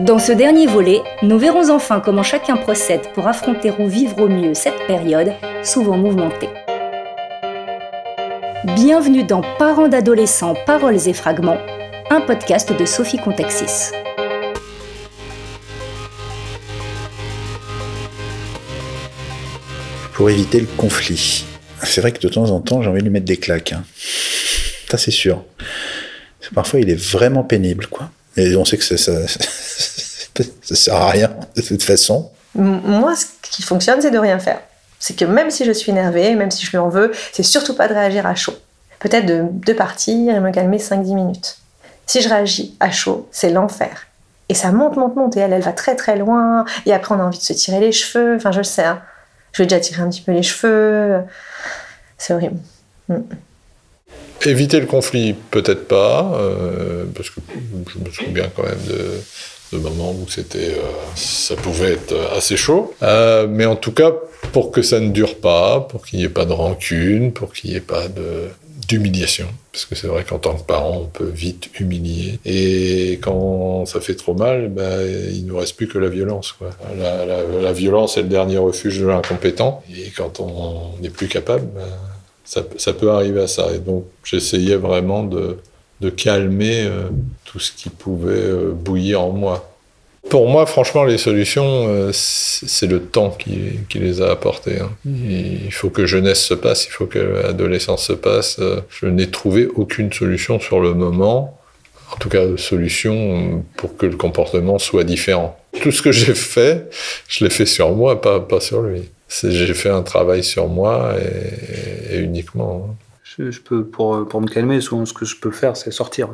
Dans ce dernier volet, nous verrons enfin comment chacun procède pour affronter ou vivre au mieux cette période, souvent mouvementée. Bienvenue dans Parents d'adolescents, paroles et fragments, un podcast de Sophie Contexis. Pour éviter le conflit. C'est vrai que de temps en temps, j'ai envie de lui mettre des claques. hein. Ça, c'est sûr. Parfois, il est vraiment pénible, quoi. Et on sait que ça, ça, ça sert à rien, de toute façon. Moi, ce qui fonctionne, c'est de rien faire. C'est que même si je suis énervée, même si je lui en veux, c'est surtout pas de réagir à chaud. Peut-être de, de partir et me calmer 5-10 minutes. Si je réagis à chaud, c'est l'enfer. Et ça monte, monte, monte. Et elle, elle va très très loin. Et après, on a envie de se tirer les cheveux. Enfin, je le sais. hein. Je vais déjà tirer un petit peu les cheveux. C'est horrible. Éviter le conflit, peut-être pas, euh, parce que je me souviens quand même de, de moments où c'était, euh, ça pouvait être assez chaud. Euh, mais en tout cas, pour que ça ne dure pas, pour qu'il n'y ait pas de rancune, pour qu'il n'y ait pas d'humiliation, parce que c'est vrai qu'en tant que parent, on peut vite humilier. Et quand ça fait trop mal, ben, il ne nous reste plus que la violence. La, violence est le dernier refuge de l'incompétent. Et quand on n'est plus capable, ben, ça peut arriver à ça. Et donc, j'essayais vraiment de, de calmer euh, tout ce qui pouvait euh, bouillir en moi. Pour moi, franchement, les solutions, euh, c'est le temps qui, qui les a apportées. hein. Il faut que jeunesse se passe, il faut que l'adolescence se passe. Je n'ai trouvé aucune solution sur le moment, en tout cas solution pour que le comportement soit différent. Tout ce que j'ai fait, je l'ai fait sur moi, pas, pas sur lui. J'ai fait un travail sur moi et, et uniquement. hein. Je, peux, pour, pour me calmer, souvent ce que je peux faire, c'est sortir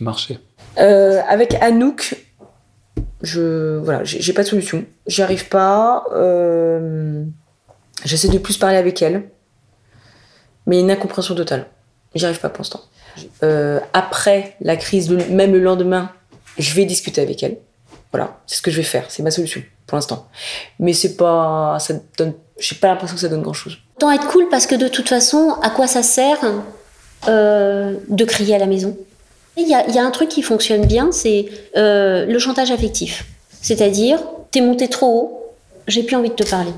et marcher. Euh, avec Anouk, je voilà, j'ai pas de solution. J'y arrive pas. euh, J'essaie de plus parler avec elle, mais une incompréhension totale. J'y arrive pas pour l'instant. Euh, après la crise, même le lendemain, je vais discuter avec elle. Voilà, c'est ce que je vais faire. C'est ma solution pour l'instant. Mais c'est pas, j'ai pas l'impression que ça donne grand chose. Autant être cool parce que de toute façon, à quoi ça sert euh, de crier à la maison? Il y a, un truc qui fonctionne bien, c'est euh, le chantage affectif. C'est-à-dire, t'es monté trop haut, j'ai plus envie de te parler.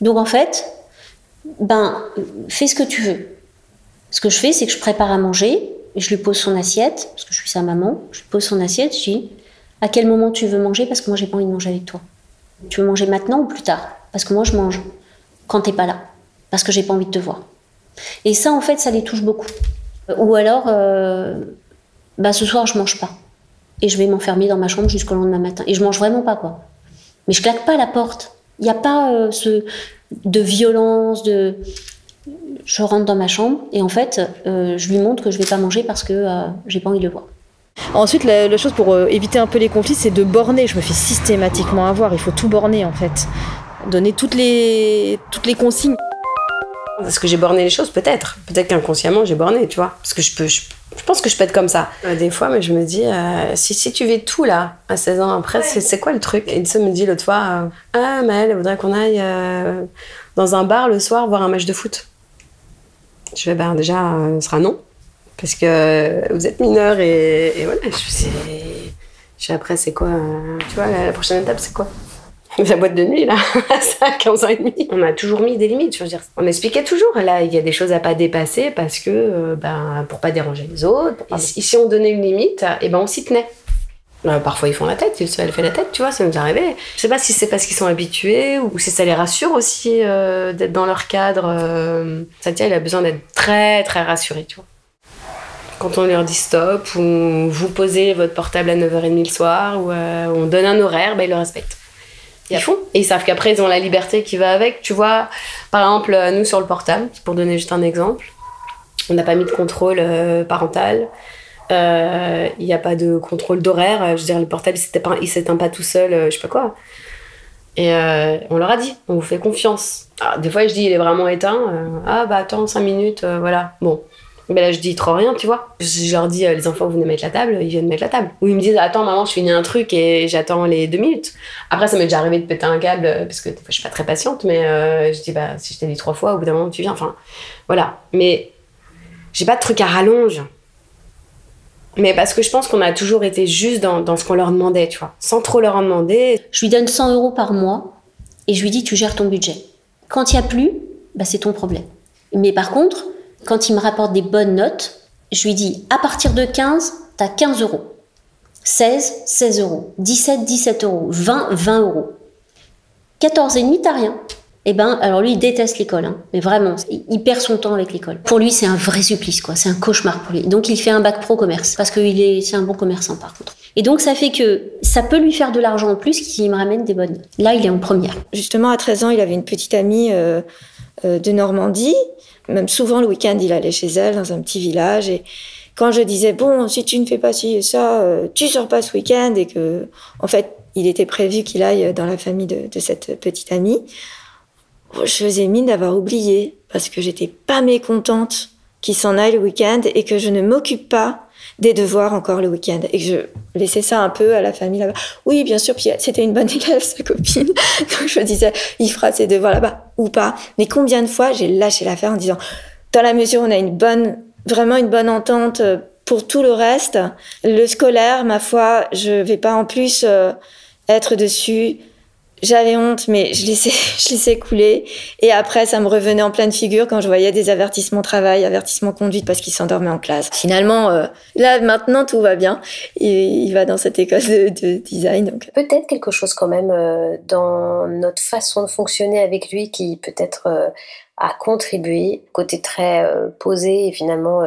Donc en fait, ben, fais ce que tu veux. Ce que je fais, c'est que je prépare à manger, et je lui pose son assiette, parce que je suis sa maman, je lui pose son assiette, je dis, à quel moment tu veux manger Parce que moi, j'ai pas envie de manger avec toi? Tu veux manger maintenant ou plus tard? Parce que moi, je mange quand t'es pas là parce que j'ai pas envie de te voir. Et ça, en fait, ça les touche beaucoup. Ou alors, euh, bah, ce soir, je mange pas. Et je vais m'enfermer dans ma chambre jusqu'au lendemain matin. Et je mange vraiment pas, quoi. Mais je claque pas la porte. Il n'y a pas euh, ce, de violence, de. Je rentre dans ma chambre et en fait, euh, je lui montre que je vais pas manger parce que euh, j'ai pas envie de le voir. Ensuite, la, la chose pour euh, éviter un peu les conflits, c'est de borner. Je me fais systématiquement avoir. Il faut tout borner, en fait. Donner toutes les, toutes les consignes. Est-ce que j'ai borné les choses Peut-être. Peut-être qu'inconsciemment, j'ai borné, tu vois. Parce que je peux. Je, je pense que je peux être comme ça. Des fois, mais je me dis, euh, si, si tu vis tout là, à 16 ans après, c'est, c'est quoi le truc? Et ça me dit l'autre fois, euh, ah, Maëlle, elle voudrait qu'on aille euh, dans un bar le soir voir un match de foot. Je vais, ben déjà, ce sera non. Parce que vous êtes mineur et, et voilà. Je après, c'est quoi Tu vois, la, la prochaine étape, c'est quoi? la boîte de nuit, là, à ça, 15 ans et demi. On a toujours mis des limites, je veux dire. On expliquait toujours, là, il y a des choses à pas dépasser parce que, euh, ben, pour pas déranger les autres. Et si, on donnait une limite, et ben, on s'y tenait. Euh, parfois, ils font la tête, elle fait la tête, tu vois, ça nous arrivé. Je sais pas si c'est parce qu'ils sont habitués ou si ça les rassure aussi euh, d'être dans leur cadre. Euh, Satya, il a besoin d'être très, très rassuré, tu vois. Quand on leur dit stop, ou vous posez votre portable à 9h30 le soir, ou euh, on donne un horaire, ben, ils le respectent. Ils font. Et ils savent qu'après, ils ont la liberté qui va avec. Tu vois, par exemple, euh, nous sur le portable, pour donner juste un exemple, on n'a pas mis de contrôle euh, parental. Euh, Il n'y a pas de contrôle d'horaire. Euh, Je veux dire, le portable, il s'éteint pas, il s'éteint pas tout seul, euh, je sais pas quoi. Et euh, on leur a dit, on vous fait confiance. Alors, des fois, je dis, il est vraiment éteint. Euh, ah, bah attends, 5 minutes, euh, voilà. Bon. Mais là, je dis trop rien, tu vois. Je leur dis, euh, les enfants, vous venez mettre la table, ils viennent mettre la table. Ou ils me disent, attends, maman, je finis un truc et j'attends les deux minutes. Après, ça m'est déjà arrivé de péter un câble, euh, parce que des fois, je suis pas très patiente, mais euh, je dis, bah, si je t'ai dit trois fois, au bout d'un moment, tu viens. Enfin, voilà. Mais j'ai pas de truc à rallonge. Mais parce que je pense qu'on a toujours été juste dans, ce qu'on leur demandait, tu vois, sans trop leur en demander. Je lui donne 100 euros par mois et je lui dis tu gères ton budget. Quand il n'y a plus, bah, c'est ton problème. Mais par contre, quand il me rapporte des bonnes notes, je lui dis à partir de 15, tu as 15 euros. 16, 16 euros. 17, 17 euros. 20, 20 euros. 14 et demi, t'as rien. Eh ben, alors lui, il déteste l'école, hein. mais vraiment, il perd son temps avec l'école. Pour lui, c'est un vrai supplice, quoi. C'est un cauchemar pour lui. Donc, il fait un bac pro commerce parce qu'il est, c'est un bon commerçant, par contre. Et donc, ça fait que ça peut lui faire de l'argent en plus qui me ramène des bonnes. Là, il est en première. Justement, à 13 ans, il avait une petite amie euh, de Normandie. Même souvent, le week-end, il allait chez elle dans un petit village. Et quand je disais, bon, si tu ne fais pas ci et ça, euh, tu sors pas ce week-end, et que, en fait, il était prévu qu'il aille dans la famille de, de cette petite amie, je faisais mine d'avoir oublié parce que j'étais pas mécontente qu'il s'en aille le week-end et que je ne m'occupe pas des devoirs encore le week-end et que je laissais ça un peu à la famille là-bas. Oui, bien sûr, puis c'était une bonne élève, sa copine. Donc je disais, il fera ses devoirs là-bas ou pas. Mais combien de fois j'ai lâché l'affaire en disant, dans la mesure où on a une bonne, vraiment une bonne entente euh, pour tout le reste, le scolaire, ma foi, je vais pas en plus euh, être dessus j'avais honte, mais je laissais, je laissais couler. Et après, ça me revenait en pleine figure quand je voyais des avertissements travail, avertissements conduite parce qu'il s'endormait en classe. Finalement, euh, là, maintenant, tout va bien. Il, va dans cette école de, de design. Donc. Peut-être quelque chose quand même euh, dans notre façon de fonctionner avec lui qui peut-être euh, a contribué, côté très posé et finalement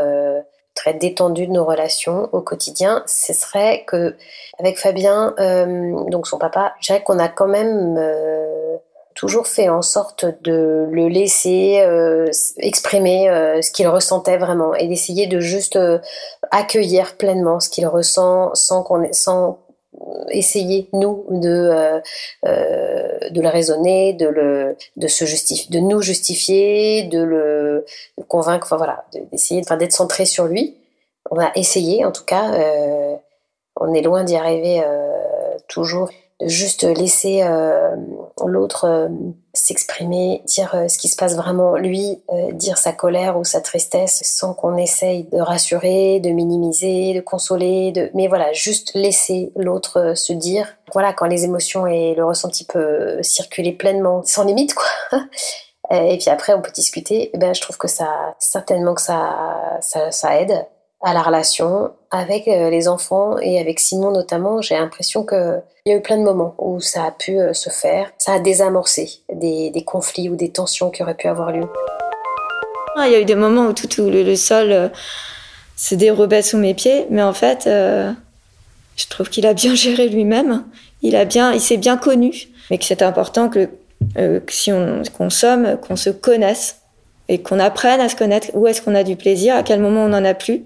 très détendu de nos relations au quotidien, ce serait que avec Fabien, euh, donc son papa, je dirais qu'on a quand même euh, toujours fait en sorte de le laisser euh, exprimer ce qu'il ressentait vraiment et d'essayer de juste accueillir pleinement ce qu'il ressent sans qu'on sans essayer nous de euh, euh, de le raisonner, de le de se de nous justifier, de le convaincre, enfin voilà, de- d'essayer, enfin d'être centré sur lui. On a essayé en tout cas. euh, on est loin d'y arriver toujours. De juste laisser l'autre euh, s'exprimer, dire euh, ce qui se passe vraiment, lui, euh, dire sa colère ou sa tristesse sans qu'on essaye de rassurer, de minimiser, de consoler, de... mais voilà, juste laisser l'autre se dire. Voilà, quand les émotions et le ressenti peut circuler pleinement, sans limite, quoi. Et puis après, on peut discuter. Eh ben, je trouve que ça, certainement que ça, ça aide à la relation avec euh, les enfants et avec Simon notamment. J'ai l'impression que il y a eu plein de moments où ça a pu euh, se faire. Ça a désamorcé des, des conflits ou des tensions qui auraient pu avoir lieu. Ah, Il y a eu des moments où tout, le, sol euh, se dérobait sous mes pieds, mais en fait, je trouve qu'il a bien géré lui-même. Il a bien, il s'est bien connu, mais que c'est important que, que si on consomme, qu'on se connaisse et qu'on apprenne à se connaître. Où est-ce qu'on a du plaisir, à quel moment on n'en a plus,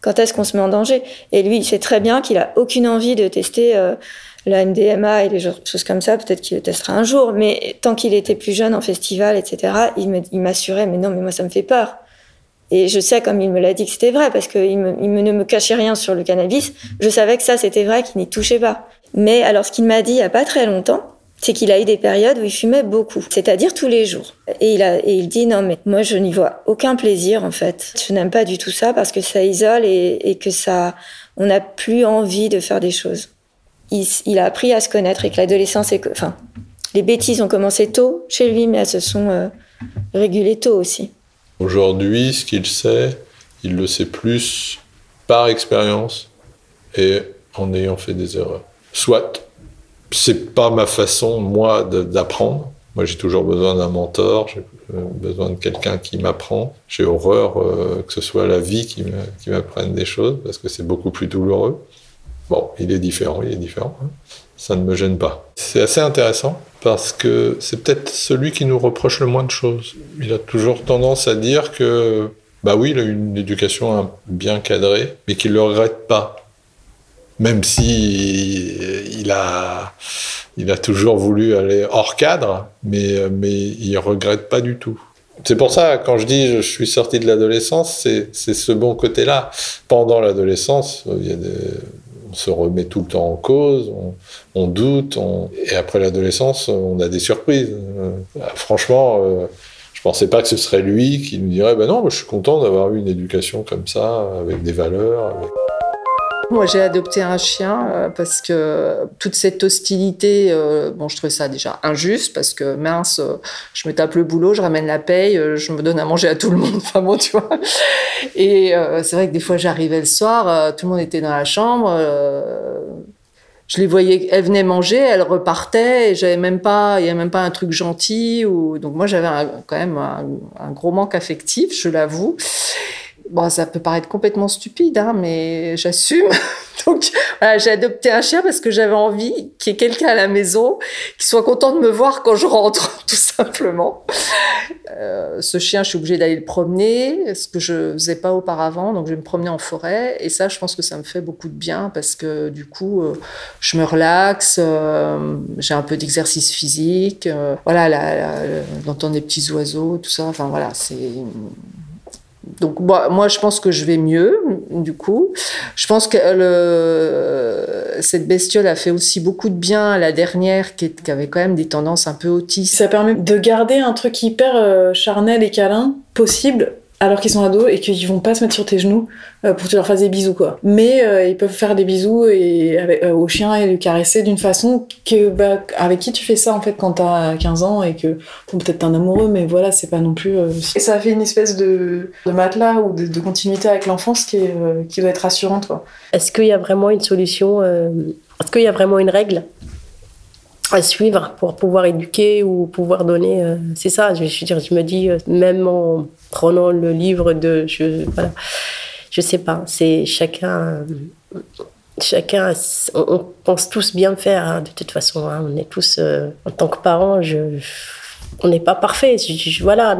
quand est-ce qu'on se met en danger. Et lui, il sait très bien qu'il a aucune envie de tester. euh, la MDMA et genres- choses comme ça, peut-être qu'il le testera un jour, mais tant qu'il était plus jeune en festival, etc., il m'assurait, mais non, mais moi ça me fait peur. Et je sais, comme il me l'a dit, que c'était vrai, parce qu'il ne me cachait rien sur le cannabis. Je savais que ça, c'était vrai, qu'il n'y touchait pas. Mais alors, ce qu'il m'a dit il n'y a pas très longtemps, c'est qu'il a eu des périodes où il fumait beaucoup, c'est-à-dire tous les jours. Et il, dit, non, mais moi, je n'y vois aucun plaisir, en fait. Je n'aime pas du tout ça, parce que ça isole et, que ça, on n'a plus envie de faire des choses. Il, a appris à se connaître et que l'adolescence est, enfin, les bêtises ont commencé tôt chez lui, mais elles se sont euh, régulées tôt aussi. Aujourd'hui, ce qu'il sait, il le sait plus par expérience et en ayant fait des erreurs. Soit, c'est pas ma façon, moi, d'apprendre. Moi, j'ai toujours besoin d'un mentor, j'ai euh, besoin de quelqu'un qui m'apprend. J'ai horreur euh, que ce soit la vie qui m'apprenne des choses parce que c'est beaucoup plus douloureux. Bon, il est différent, il est différent. hein. Ça ne me gêne pas. C'est assez intéressant parce que c'est peut-être celui qui nous reproche le moins de choses. Il a toujours tendance à dire que, bah oui, il a une éducation hein, bien cadrée, mais qu'il le regrette pas. Même si il a, il a toujours voulu aller hors cadre, mais, mais il regrette pas du tout. C'est pour ça, quand je dis je suis sorti de l'adolescence, c'est ce bon côté-là. Pendant l'adolescence, on se remet tout le temps en cause, on, doute, et après l'adolescence, on a des surprises. Euh, franchement, euh, je pensais pas que ce serait lui qui nous dirait, ben non, je suis content d'avoir eu une éducation comme ça, avec des valeurs. Moi, j'ai adopté un chien euh, parce que toute cette hostilité, euh, bon, je trouvais ça déjà injuste parce que mince, euh, je me tape le boulot, je ramène la paye, je me donne à manger à tout le monde. Enfin bon, tu vois. Et c'est vrai que des fois, j'arrivais le soir, tout le monde était dans la chambre. je les voyais, elles venaient manger, elles repartaient, et j'avais même pas, il y avait même pas un truc gentil donc moi j'avais quand même un gros manque affectif, je l'avoue. Bon, ça peut paraître complètement stupide, hein, mais j'assume. Donc, voilà, j'ai adopté un chien parce que j'avais envie qu'il y ait quelqu'un à la maison qui soit content de me voir quand je rentre, tout simplement. Euh, ce chien, je suis obligée d'aller le promener, ce que je faisais pas auparavant. Donc, je vais me promener en forêt. Et ça, je pense que ça me fait beaucoup de bien parce que du coup, euh, je me relaxe, euh, j'ai un peu d'exercice physique. voilà, d'entendre des petits oiseaux, tout ça. Enfin, voilà, c'est. Donc moi, moi, je pense que je vais mieux, du coup. Je pense que cette bestiole a fait aussi beaucoup de bien la dernière, qui avait quand même des tendances un peu autistes. Ça permet de garder un truc hyper euh, charnel et câlin possible alors qu'ils sont ados et qu'ils vont pas se mettre sur tes genoux euh, pour que tu leur fasses des bisous quoi. Mais euh, ils peuvent faire des bisous et avec, euh, au chien et le caresser d'une façon que bah, avec qui tu fais ça en fait quand t'as 15 ans et que peut-être t'es un amoureux mais voilà c'est pas non plus et ça fait une espèce de, matelas ou de, continuité avec l'enfance qui qui doit être rassurante. Est-ce qu'il y a vraiment une solution Est-ce qu'il y a vraiment une règle? À suivre pour pouvoir éduquer ou pouvoir donner euh, C'est ça, je, je me dis, euh, même en prenant le livre de. Je, voilà, je sais pas, c'est chacun. euh, Chacun, on, pense tous bien faire, hein, de toute façon. hein, on est tous, euh, en tant que parents, je, on n'est pas parfait. Voilà,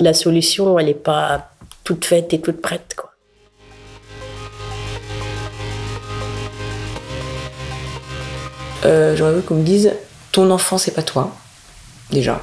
la solution, elle n'est pas toute faite et toute prête. Quoi. Euh, J'aurais voulu qu'on me dise ton enfant, c'est pas toi. Déjà.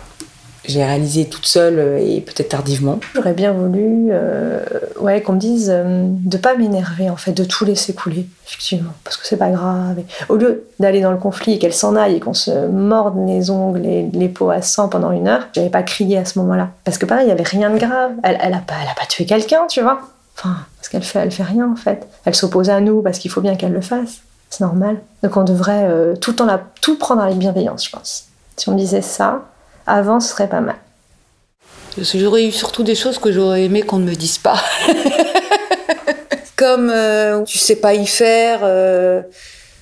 Je l'ai réalisé toute seule euh, et peut-être tardivement. J'aurais bien voulu euh, ouais, qu'on me dise euh, de pas m'énerver, en fait, de tout laisser couler, effectivement, parce que c'est pas grave. Au lieu d'aller dans le conflit et qu'elle s'en aille et qu'on se morde les ongles et les peaux à sang pendant une heure, j'avais pas crié à ce moment-là. Parce que pareil, il y avait rien de grave. Elle, elle, a, pas, elle a pas tué quelqu'un, tu vois. Enfin, parce qu'elle fait, elle fait rien, en fait. Elle s'oppose à nous parce qu'il faut bien qu'elle le fasse. C'est normal. Donc on devrait euh, tout, en la, tout prendre avec bienveillance, je pense. Si on me disait ça, avant, ce serait pas mal. J'aurais eu surtout des choses que j'aurais aimé qu'on ne me dise pas. Comme euh, tu sais pas y faire, euh,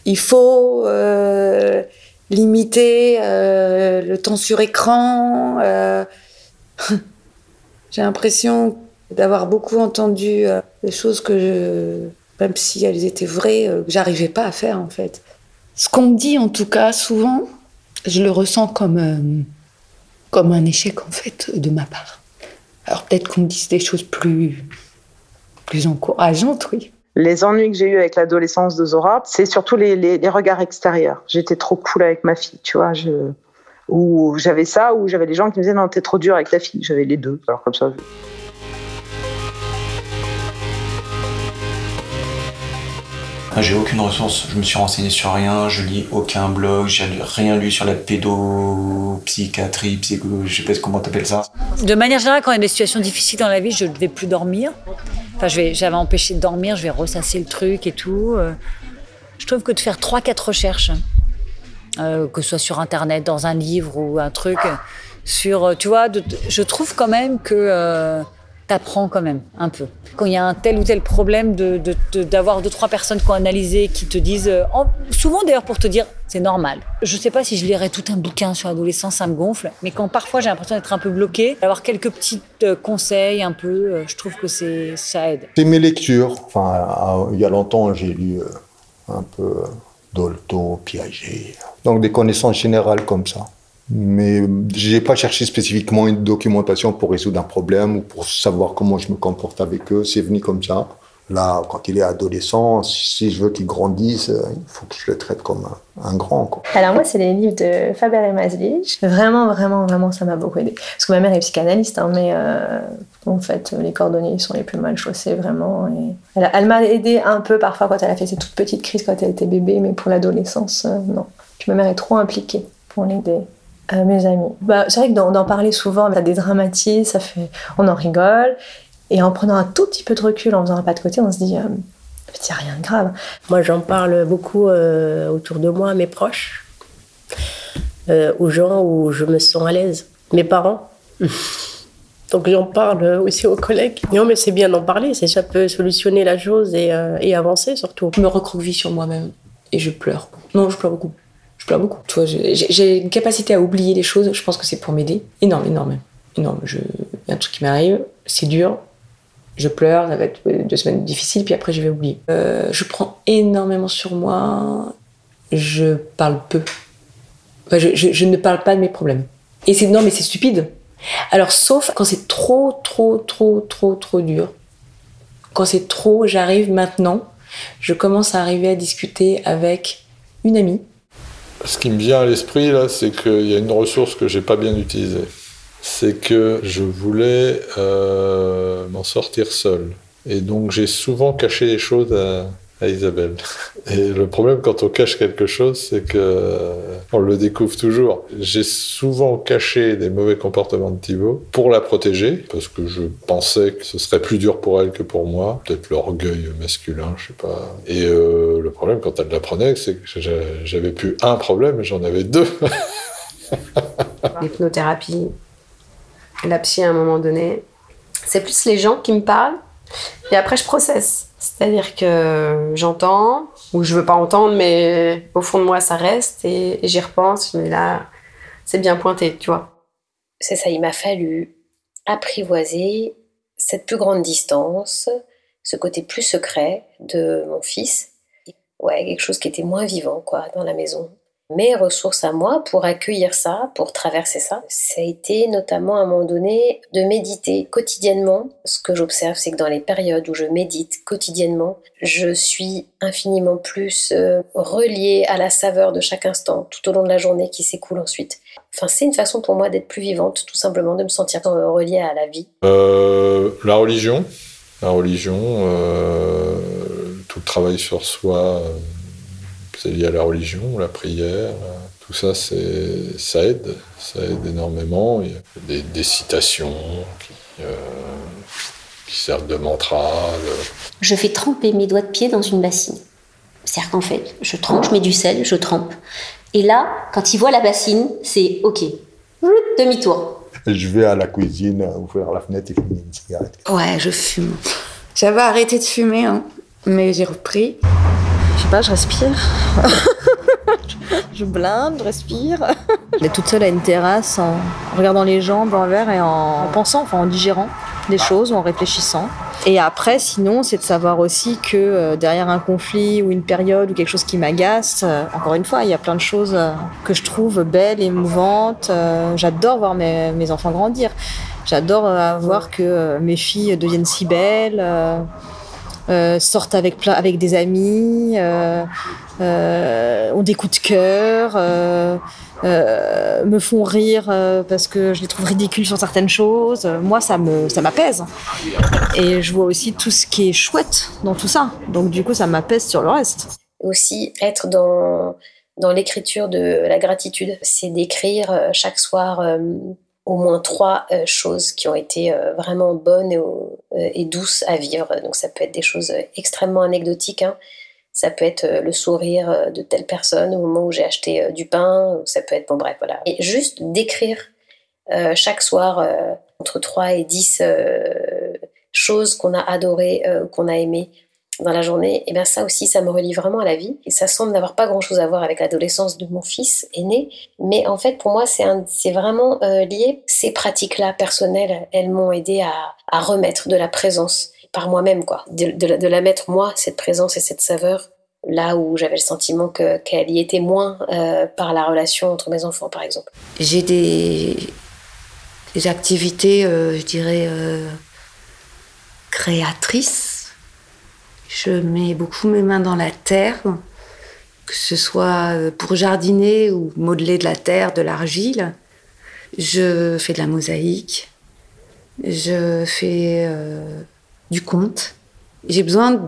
il faut euh, limiter le temps sur écran. J'ai l'impression d'avoir beaucoup entendu des choses que je, même si elles étaient vraies, euh, que j'arrivais pas à faire en fait. Ce qu'on me dit en tout cas souvent, je le ressens comme euh, comme un échec en fait de ma part. Alors peut-être qu'on me dise des choses plus plus encourageantes, oui. Les ennuis que j'ai eus avec l'adolescence de Zora, c'est surtout les, les- les regards extérieurs. J'étais trop cool avec ma fille, tu vois. Je... Ou j'avais ça, ou j'avais des gens qui me disaient non, t'es trop dur avec ta fille. J'avais les deux. Alors comme ça. je- J'ai aucune ressource, je me suis renseigné sur rien, je lis aucun blog, j'ai rien lu sur la pédopsychiatrie, psycho, je sais pas comment t'appelles ça. De manière générale, quand il y a des situations difficiles dans la vie, je ne vais plus dormir. Enfin, j'avais empêché de dormir, je vais ressasser le truc et tout. Euh, Je trouve que de faire trois, quatre recherches, euh, que ce soit sur Internet, dans un livre ou un truc, sur, tu vois, je trouve quand même que euh, t'apprends quand même un peu. Quand il y a un tel ou tel problème, de, de- de- d'avoir deux, trois personnes qui ont analysé, qui te disent, euh, en- souvent d'ailleurs pour te dire, c'est normal. Je sais pas si je lirais tout un bouquin sur l'adolescence, ça me gonfle, mais quand parfois j'ai l'impression d'être un peu bloquée, d'avoir quelques petits euh, conseils un peu, euh, je trouve que ça aide. C'est mes lectures. Enfin, il y a longtemps, j'ai lu un peu Dolto, Piaget. Donc des connaissances générales comme ça. Mais j'ai pas cherché spécifiquement une documentation pour résoudre un problème ou pour savoir comment je me comporte avec eux. C'est venu comme ça. Là, quand il est adolescent, si je veux qu'il grandisse, il faut que je le traite comme un, grand. Alors moi, c'est les livres de Faber et Maslich. Vraiment, vraiment, vraiment, ça m'a beaucoup aidé. Parce que ma mère est psychanalyste, hein, mais euh, en fait, les cordonniers sont les plus mal chaussés, vraiment. Elle m'a aidé un peu parfois quand elle a fait ses toutes petites crises quand elle était bébé, mais pour l'adolescence, euh, non. Puis ma mère est trop impliquée pour l'aider. Euh, mes amis. Bah, c'est vrai que d'en parler souvent, ça dédramatise, ça fait, on en rigole. Et en prenant un tout petit peu de recul, en faisant un pas de côté, on se dit, euh, Il n'y a rien de grave. Moi, j'en parle beaucoup euh, autour de moi, à mes proches, euh, aux gens où je me sens à l'aise. Mes parents. Donc j'en parle aussi aux collègues. Non, mais c'est bien d'en parler, c'est ça peut solutionner la chose et, euh, et avancer surtout. Je me recroqueville sur moi-même et je pleure. Non, je pleure beaucoup. Je pleure beaucoup. Tu vois, j'ai une capacité à oublier les choses. Je pense que c'est pour m'aider. Énorme, énorme, énorme. Il y a un truc qui m'arrive, c'est dur. Je pleure, ça va être deux semaines difficiles, puis après je vais oublier. Euh, je prends énormément sur moi. Je parle peu. Enfin, je, je- je ne parle pas de mes problèmes. Et c'est non, mais c'est stupide. Alors, sauf quand c'est trop, trop, trop, trop, trop dur. Quand c'est trop, j'arrive maintenant. Je commence à arriver à discuter avec une amie. Ce qui me vient à l'esprit, là, c'est qu'il y a une ressource que j'ai pas bien utilisée. C'est que je voulais euh, m'en sortir seul. Et donc, j'ai souvent caché les choses à, à Isabelle. Et le problème, quand on cache quelque chose, c'est que euh, on le découvre toujours. J'ai souvent caché des mauvais comportements de Thibaut pour la protéger, parce que je pensais que ce serait plus dur pour elle que pour moi. Peut-être l'orgueil masculin, je sais pas. Et euh, le problème, quand elle l'apprenait, c'est que j'a- j'avais plus un problème, j'en avais deux. L'hypnothérapie, la psy à un moment donné, c'est plus les gens qui me parlent et après je processe. C'est-à-dire que j'entends ou je veux pas entendre, mais au fond de moi ça reste et, j'y repense. Dis là, c'est bien pointé, tu vois. C'est ça, il m'a fallu apprivoiser cette plus grande distance, ce côté plus secret de mon fils. Ouais, quelque chose qui était moins vivant, quoi, dans la maison. Mes ressources à moi pour accueillir ça, pour traverser ça, ça a été notamment à un moment donné de méditer quotidiennement. Ce que j'observe, c'est que dans les périodes où je médite quotidiennement, je suis infiniment plus euh, reliée à la saveur de chaque instant tout au long de la journée qui s'écoule ensuite. Enfin, c'est une façon pour moi d'être plus vivante, tout simplement, de me sentir euh, reliée à la vie. Euh, la religion, la religion, tout le travail sur soi, c'est lié à la religion, la prière, euh, tout ça, c'est, ça aide, ça aide énormément. Il y a des, des citations qui, euh, qui servent de mantra. Je fais tremper mes doigts de pied dans une bassine. C'est-à-dire qu'en fait, je trempe, je mets du sel, je trempe. Et là, quand il voit la bassine, c'est OK. Demi-tour. Je vais à la cuisine, euh, ouvrir la fenêtre et fumer une cigarette. Ouais, je fume. J'avais arrêté de fumer, hein, mais j'ai repris. Pas, je respire. je blinde, je respire. Est toute seule à une terrasse en regardant les gens un verre et en pensant, enfin en digérant des choses ou en réfléchissant. Et après, sinon, c'est de savoir aussi que euh, derrière un conflit ou une période ou quelque chose qui m'agace, euh, encore une fois, il y a plein de choses euh, que je trouve belles, émouvantes. J'adore voir mes, mes enfants grandir. J'adore voir que mes filles deviennent si belles. Euh, sortent avec, plein- avec des amis, euh, euh, ont des coups de cœur, me font rire parce que je les trouve ridicules sur certaines choses. Moi, ça me ça m'apaise. Et je vois aussi tout ce qui est chouette dans tout ça. Donc du coup, ça m'apaise sur le reste. aussi être dans, dans l'écriture de la gratitude. C'est d'écrire chaque soir au moins trois euh, choses qui ont été euh, vraiment bonnes euh, et douces à vivre. Donc ça peut être des choses extrêmement anecdotiques. hein. Ça peut être le sourire de telle personne au moment où j'ai acheté du pain. Ça peut être, bon bref, voilà. Et juste d'écrire chaque soir entre 3 et 10 euh, choses qu'on a adorées, qu'on a aimées dans la journée, et bien ça aussi, ça me relie vraiment à la vie. Et ça semble n'avoir pas grand-chose à voir avec l'adolescence de mon fils aîné. Mais en fait, pour moi, c'est vraiment euh, lié. Ces pratiques-là personnelles, elles m'ont aidé à, remettre de la présence par moi-même, quoi. De, la- mettre, moi, cette présence et cette saveur, là où j'avais le sentiment que- qu'elle y était moins euh, par la relation entre mes enfants, par exemple. J'ai des, activités, euh, je dirais, créatrices. Je mets beaucoup mes mains dans la terre, que ce soit euh, pour jardiner ou modeler de la terre, de l'argile. Je fais de la mosaïque. Je fais euh, du conte. J'ai besoin de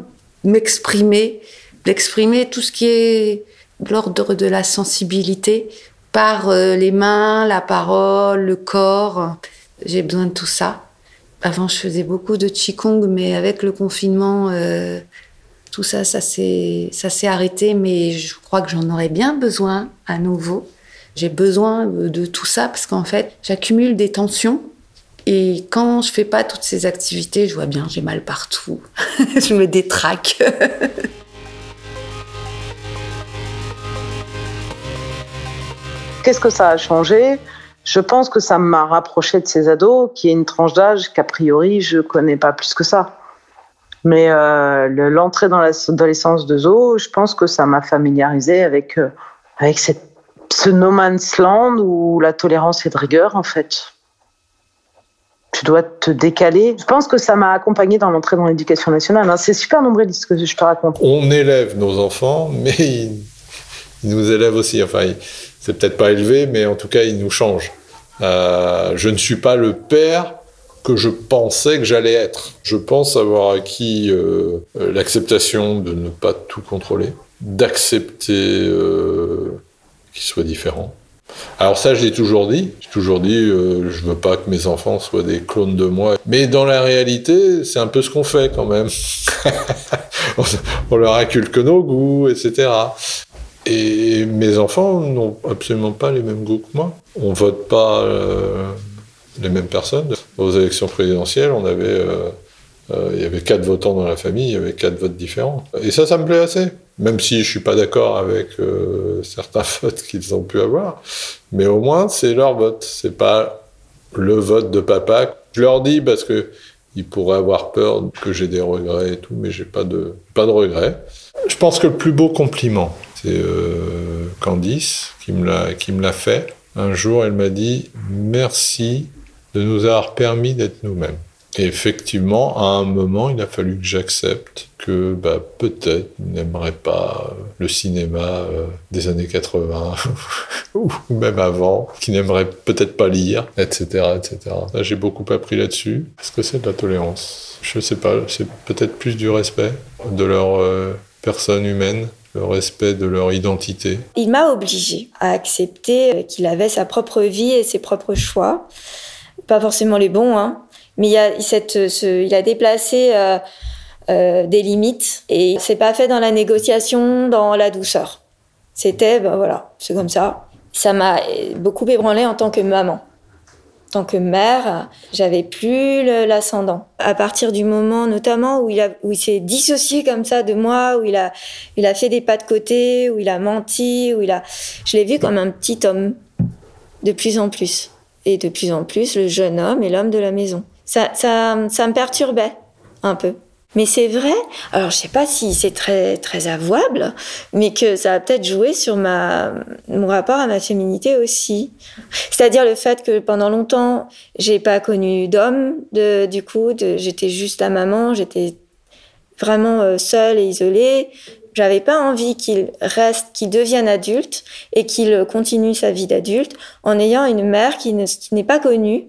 m'exprimer, d'exprimer tout ce qui est l'ordre de la sensibilité par euh, les mains, la parole, le corps. J'ai besoin de tout ça. Avant, je faisais beaucoup de qigong, mais avec le confinement, euh, Tout ça, ça s'est, arrêté, mais je crois que j'en aurais bien besoin à nouveau. J'ai besoin de tout ça parce qu'en fait, j'accumule des tensions. Et quand je fais pas toutes ces activités, je vois bien, j'ai mal partout. je me détraque. Qu'est-ce que ça a changé? Je pense que ça m'a rapproché de ces ados, qui est une tranche d'âge qu'a priori je connais pas plus que ça. Mais euh, le- l'entrée dans l'adolescence de Zo, je pense que ça m'a familiarisé avec, euh, avec ce no man's land où la tolérance est de rigueur en fait. Tu dois te décaler. Je pense que ça m'a accompagné dans l'entrée dans l'éducation nationale. hein. C'est super nombriliste ce que je te raconte. On élève nos enfants, mais ils, nous élèvent aussi. Enfin, c'est peut-être pas élevé, mais en tout cas, ils nous changent. Euh, je ne suis pas le père que je pensais que j'allais être. Je pense avoir acquis euh, l'acceptation de ne pas tout contrôler, d'accepter euh, qu'il soit différent. Alors ça, je l'ai toujours dit. J'ai toujours dit, euh, je veux pas que mes enfants soient des clones de moi. Mais dans la réalité, c'est un peu ce qu'on fait quand même. on leur inculque nos goûts, etc. Et mes enfants n'ont absolument pas les mêmes goûts que moi. On vote pas euh, les mêmes personnes. Aux élections présidentielles, on avait, euh, euh, il y avait quatre votants dans la famille, il y avait quatre votes différents. Et ça, ça me plaît assez. Même si je suis pas d'accord avec certains votes qu'ils ont pu avoir, mais au moins c'est leur vote. C'est pas le vote de papa. Je leur dis parce que ils pourraient avoir peur que j'ai des regrets et tout, mais j'ai pas de pas de regrets. Je pense que le plus beau compliment, c'est euh, Candice qui me l'a qui fait. Un jour, elle m'a dit merci de nous avoir permis d'être nous-mêmes. Et effectivement, à un moment, il a fallu que j'accepte que bah, peut-être il n'aimerait pas le cinéma euh, des années 80 ou même avant, qu'il n'aimerait peut-être pas lire, etc. etc. J'ai beaucoup appris là-dessus. Est-ce que c'est de la tolérance? Je sais pas, c'est peut-être plus du respect de leur euh, personne humaine, le respect de leur identité. Il m'a obligée à accepter qu'il avait sa propre vie et ses propres choix. Pas forcément les bons, hein. Mais il, a déplacé euh, euh, des limites et c'est pas fait dans la négociation, dans la douceur. C'était, ben voilà, c'est comme ça. Ça m'a beaucoup ébranlé en tant que maman. Tant que mère, j'avais plus l'ascendant. À partir du moment, notamment, où il, a- où il s'est dissocié comme ça de moi, où il a, il a fait des pas de côté, où il a menti, où il a, je l'ai vu comme un petit homme, de plus en plus. Et de plus en plus, le jeune homme et l'homme de la maison. Ça, ça, ça me perturbait un peu. Mais c'est vrai, alors je sais pas si c'est très, très avouable, mais que ça a peut-être joué sur ma, mon rapport à ma féminité aussi. C'est-à-dire le fait que pendant longtemps, j'ai pas connu d'homme, de, du coup, j'étais juste la maman, j'étais vraiment euh, seule et isolée. J'avais pas envie qu'il reste, qu'il devienne adulte et qu'il continue sa vie d'adulte en ayant une mère qui n'est pas connue,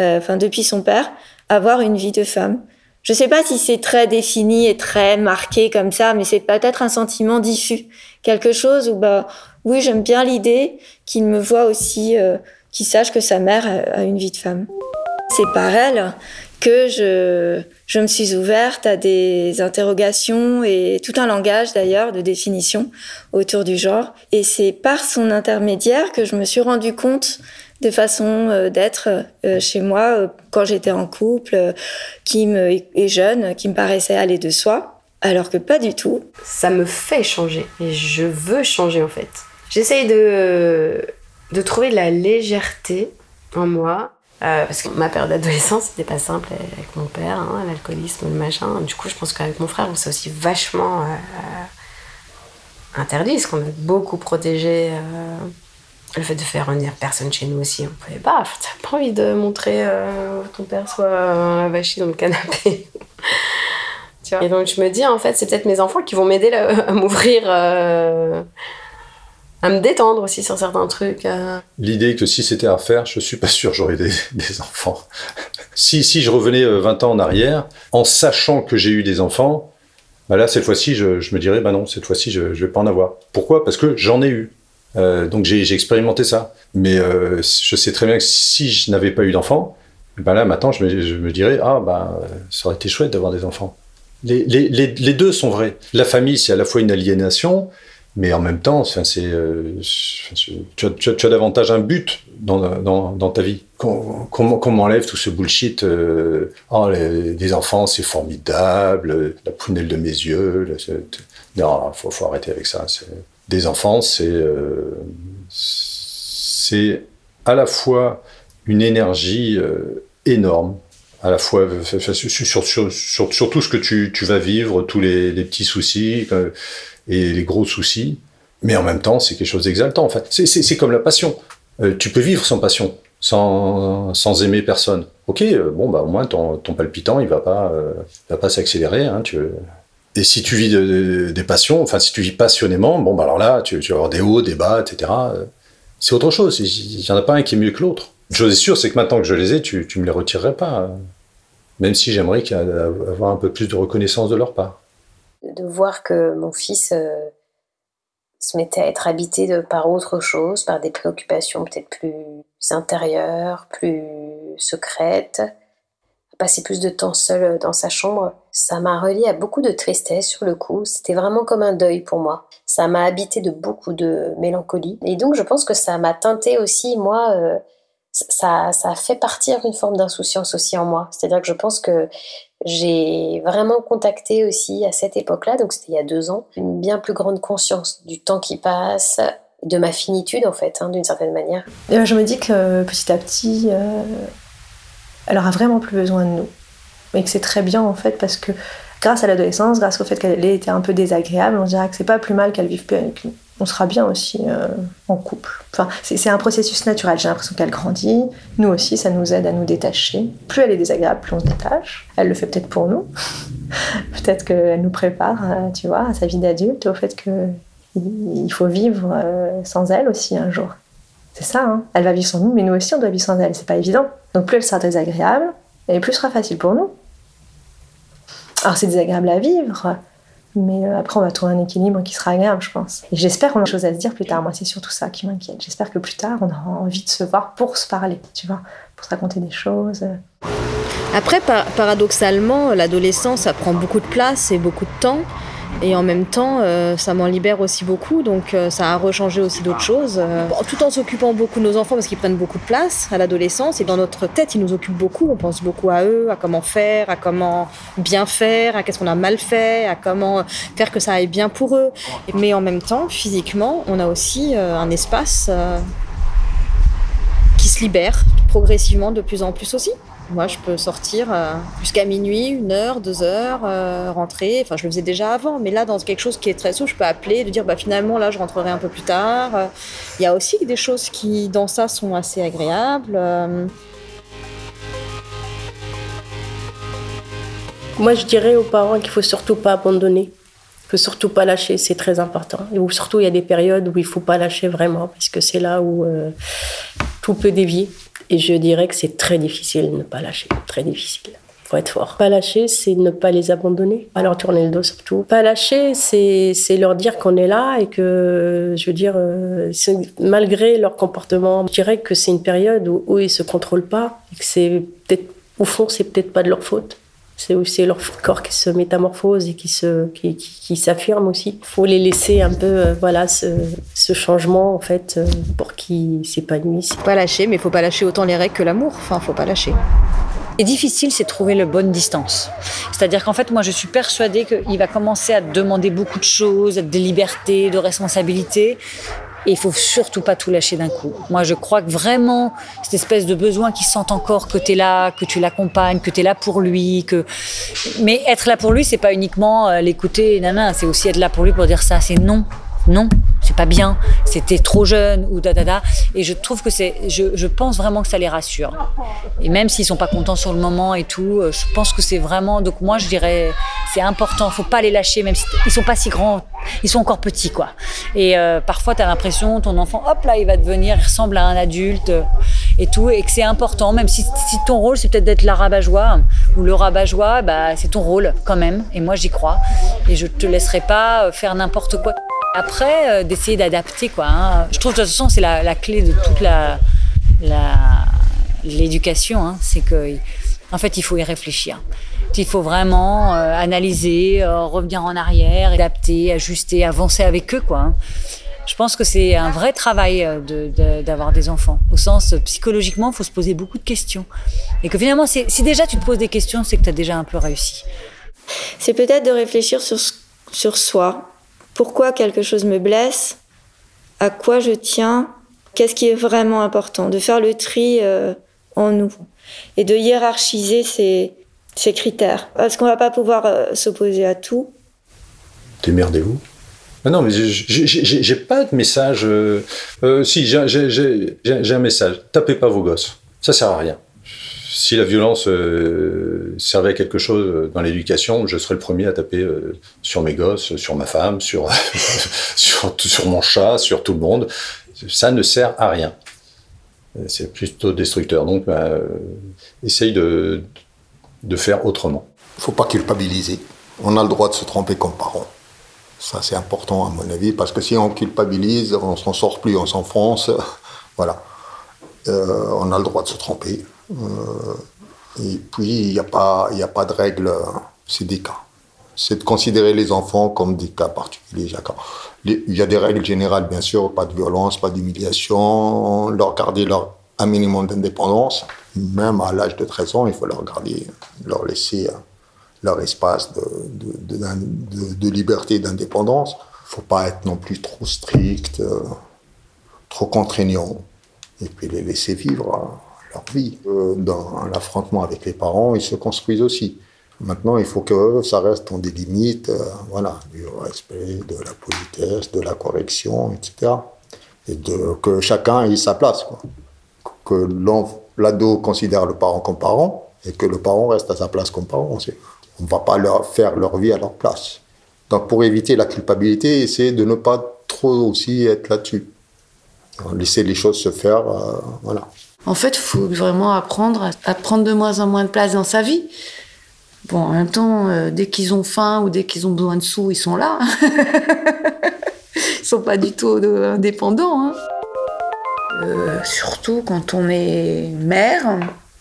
euh, enfin depuis son père, avoir une vie de femme. Je sais pas si c'est très défini et très marqué comme ça, mais c'est peut-être un sentiment diffus, quelque chose où bah oui j'aime bien l'idée qu'il me voit aussi, euh, qu'il sache que sa mère a a une vie de femme. C'est par elle que je, je me suis ouverte à des interrogations et tout un langage d'ailleurs de définition autour du genre. Et c'est par son intermédiaire que je me suis rendu compte de façon euh, d'être euh, chez moi euh, quand j'étais en couple, qui me est jeune, qui me paraissait aller de soi, alors que pas du tout. ça me fait changer et je veux changer en fait. J'essaye de, de trouver de la légèreté en moi. parce que ma période d'adolescence, c'était pas simple avec mon père, hein, l'alcoolisme, le machin. Du coup, je pense qu'avec mon frère, on s'est aussi vachement interdit, parce qu'on a beaucoup protégé le fait de faire venir personne chez nous aussi. On pouvait pas. T'as pas envie de montrer euh, ton père soit euh, avachi dans le canapé. Tu vois. Et donc je me dis, en fait, c'est peut-être mes enfants qui vont m'aider à m'ouvrir, euh, à me détendre aussi sur certains trucs. euh. L'idée que si c'était à refaire, je suis pas sûr j'aurais des, enfants. si, si je revenais euh, 20 ans en arrière, en sachant que j'ai eu des enfants, bah là, cette fois-ci, je, je me dirais, bah non, cette fois-ci, je, je vais pas en avoir. Pourquoi? Parce que j'en ai eu. Euh, donc j'ai expérimenté ça. Mais euh, je sais très bien que si je n'avais pas eu d'enfants, bah là, maintenant, je me, je dirais, ah, bah, ça aurait été chouette d'avoir des enfants. Les, deux sont vrais. La famille, c'est à la fois une aliénation, mais en même temps, euh, tu, as, davantage un but dans, ta vie. Qu'on m'enlève tout ce bullshit. oh, des enfants, c'est formidable, la prunelle de mes yeux. non, faut, faut arrêter avec ça. Des enfants, c'est euh, c'est à la fois une énergie euh, énorme, à la fois euh, sur, tout ce que tu, tu vas vivre, tous les, petits soucis et les gros soucis, mais en même temps, c'est quelque chose d'exaltant. En fait. C'est- comme la passion. Tu peux vivre sans passion, sans, sans aimer personne. Ok, bon, bah, au moins ton, ton palpitant, il va pas, il va pas s'accélérer. Hein. Et si tu vis de- de- des passions, enfin, si tu vis passionnément, bon, bah, alors là, tu, tu vas avoir des hauts, des bas, etc. Euh, C'est autre chose. Il n'y en a pas un qui est mieux que l'autre. Une chose est sûre, c'est que maintenant que je les ai, tu, tu me les retirerais pas. euh. Même si j'aimerais avoir un peu plus de reconnaissance de leur part. de voir que mon fils euh, se mettait à être habité par autre chose, par des préoccupations peut-être plus intérieures, plus secrètes, passer plus de temps seul dans sa chambre, ça m'a relié à beaucoup de tristesse sur le coup. C'était vraiment comme un deuil pour moi. Ça m'a habité de beaucoup de mélancolie. Et donc je pense que ça m'a teinté aussi, moi, euh, ça, ça a fait partir une forme d'insouciance aussi en moi. C'est-à-dire que je pense que j'ai vraiment contacté aussi à cette époque-là, donc c'était il y a deux ans, une bien plus grande conscience du temps qui passe, de ma finitude en fait, hein, d'une certaine manière. Et ben, je me dis que euh, petit à petit, euh, elle aura vraiment plus besoin de nous. Et que c'est très bien en fait parce que grâce à l'adolescence, grâce au fait qu'elle ait été un peu désagréable, on dirait que c'est pas plus mal qu'elle vive plus avec nous. On sera bien aussi euh, en couple. Enfin, c'est un processus naturel. J'ai l'impression qu'elle grandit. Nous aussi, ça nous aide à nous détacher. Plus elle est désagréable, plus on se détache. Elle le fait peut-être pour nous. peut-être qu'elle nous prépare, euh, tu vois, à sa vie d'adulte, au fait que il faut vivre euh, sans elle aussi un jour. C'est ça, hein. elle va vivre sans nous, mais nous aussi on doit vivre sans elle, c'est pas évident. Donc plus elle sera désagréable, et plus sera facile pour nous. Alors c'est désagréable à vivre, mais euh, après on va trouver un équilibre qui sera agréable, je pense. Et j'espère qu'on a des choses à se dire plus tard, moi c'est surtout ça qui m'inquiète. J'espère que plus tard on aura envie de se voir pour se parler, tu vois, pour se raconter des choses. Après, par- paradoxalement, l'adolescence, ça prend beaucoup de place et beaucoup de temps. Et en même temps, euh, ça m'en libère aussi beaucoup, donc euh, ça a rechangé aussi d'autres choses. euh, tout en s'occupant beaucoup de nos enfants, parce qu'ils prennent beaucoup de place à l'adolescence, et dans notre tête, ils nous occupent beaucoup. On pense beaucoup à eux, à comment faire, à comment bien faire, à qu'est-ce qu'on a mal fait, à comment faire que ça aille bien pour eux. Mais en même temps, physiquement, on a aussi un espace qui se libère progressivement de plus en plus aussi. Moi, je peux sortir euh, jusqu'à minuit, une heure, deux heures, euh, rentrer. Enfin, je le faisais déjà avant, mais là, dans quelque chose qui est très souple, je peux appeler, de dire, bah, finalement, là, je rentrerai un peu plus tard. Il y a aussi des choses qui, dans ça, sont assez agréables. Euh, Moi, je dirais aux parents qu'il faut surtout pas abandonner, qu'il faut surtout pas lâcher, c'est très important. Et où surtout, il y a des périodes où il faut pas lâcher vraiment, parce que c'est là où tout peut dévier. Et je dirais que c'est très difficile de ne pas lâcher, très difficile. Faut être fort. Pas lâcher, c'est ne pas les abandonner, pas leur tourner le dos surtout. Pas lâcher, c'est leur dire qu'on est là et que, je veux dire, euh, malgré leur comportement, je dirais que c'est une période où, où ils se contrôlent pas et que c'est peut-être, au fond, c'est peut-être pas de leur faute. C'est aussi leur corps qui se métamorphose et qui se qui, qui, qui s'affirme aussi. Il faut les laisser un peu euh, voilà ce, ce changement en fait euh, pour qu'ils s'épanouissent. pas lâcher, mais il faut pas lâcher autant les règles que l'amour. Enfin, faut pas lâcher. Et difficile, c'est trouver la bonne distance. C'est-à-dire qu'en fait, moi, je suis persuadée qu'il va commencer à te demander beaucoup de choses, des libertés, de responsabilités. Et il faut surtout pas tout lâcher d'un coup. Moi, je crois que vraiment, cette espèce de besoin qu'il sent encore que tu es là, que tu l'accompagnes, que tu es là pour lui, que... Mais être là pour lui, c'est pas uniquement euh, l'écouter, nana, c'est aussi être là pour lui pour dire ça, c'est non, non, pas bien, c'était trop jeune ou da da da. Et je trouve que c'est, je, je pense vraiment que ça les rassure. Et même s'ils sont pas contents sur le moment et tout, euh, je pense que c'est vraiment. Donc moi, je dirais, c'est important. Faut pas les lâcher, même si ils sont pas si grands, ils sont encore petits, quoi. Et euh, parfois, tu as l'impression, ton enfant, hop là, il va devenir, il ressemble à un adulte euh, et tout, et que c'est important. Même si, si ton rôle, c'est peut-être d'être la rabat-joie ou le rabat-joie, bah c'est ton rôle quand même. Et moi, j'y crois. Et je te laisserai pas faire n'importe quoi. Après, euh, d'essayer d'adapter, quoi. hein. Je trouve de toute façon, c'est la, la clé de toute la, l'éducation, hein. c'est que, en fait, il faut y réfléchir. Il faut vraiment euh, analyser, euh, revenir en arrière, adapter, ajuster, avancer avec eux, quoi. hein. Je pense que c'est un vrai travail euh, de- de- d'avoir des enfants. Au sens euh, psychologiquement, il faut se poser beaucoup de questions. Et que finalement, si déjà tu te poses des questions, c'est que tu as déjà un peu réussi. C'est peut-être de réfléchir sur, sur soi. Pourquoi quelque chose me blesse À quoi je tiens Qu'est-ce qui est vraiment important De faire le tri euh, en nous et de hiérarchiser ces, critères. Parce qu'on va pas pouvoir euh, s'opposer à tout. Démerdez-vous. Ah non, mais j'ai- pas de message. euh, si, j'ai un message. Tapez pas vos gosses. Ça sert à rien. Si la violence euh, servait à quelque chose dans l'éducation, je serais le premier à taper euh, sur mes gosses, sur ma femme, sur, sur, mon chat, sur tout le monde. Ça ne sert à rien. C'est plutôt destructeur. Donc, bah, euh, essaye de, de faire autrement. Il faut pas culpabiliser. On a le droit de se tromper comme parents. Ça, c'est important, à mon avis, parce que si on culpabilise, on s'en sort plus, on s'enfonce. Voilà. On a le droit de se tromper. Euh, et puis, il n'y a, pas- a pas de règle, c'est des cas. C'est de considérer les enfants comme des cas particuliers Il y a des règles générales, bien sûr, pas de violence, pas d'humiliation, leur garder leur, un minimum d'indépendance. Même à l'âge de 13 ans, il faut leur garder, leur laisser euh, leur espace de, liberté d'indépendance. Il ne faut pas être non plus trop strict, euh, trop contraignant, et puis les laisser vivre euh, leur vie. Euh, dans l'affrontement avec les parents, ils se construisent aussi. Maintenant, il faut que ça reste dans des limites, euh, voilà, du respect, de la politesse, de la correction, etc. Et que chacun ait sa place. Que l'ado considère le parent comme parent et que le parent reste à sa place comme parent. On ne va pas leur faire leur vie à leur place. Donc pour éviter la culpabilité, essayer de ne pas trop aussi être là-dessus. Laisser les choses se faire, euh, voilà. En fait, il faut vraiment apprendre à, prendre de moins en moins de place dans sa vie. Bon, en même temps, euh, dès qu'ils ont faim ou dès qu'ils ont besoin de sous, ils sont là. ils sont pas du tout euh, indépendants. hein. Euh, surtout quand on est mère,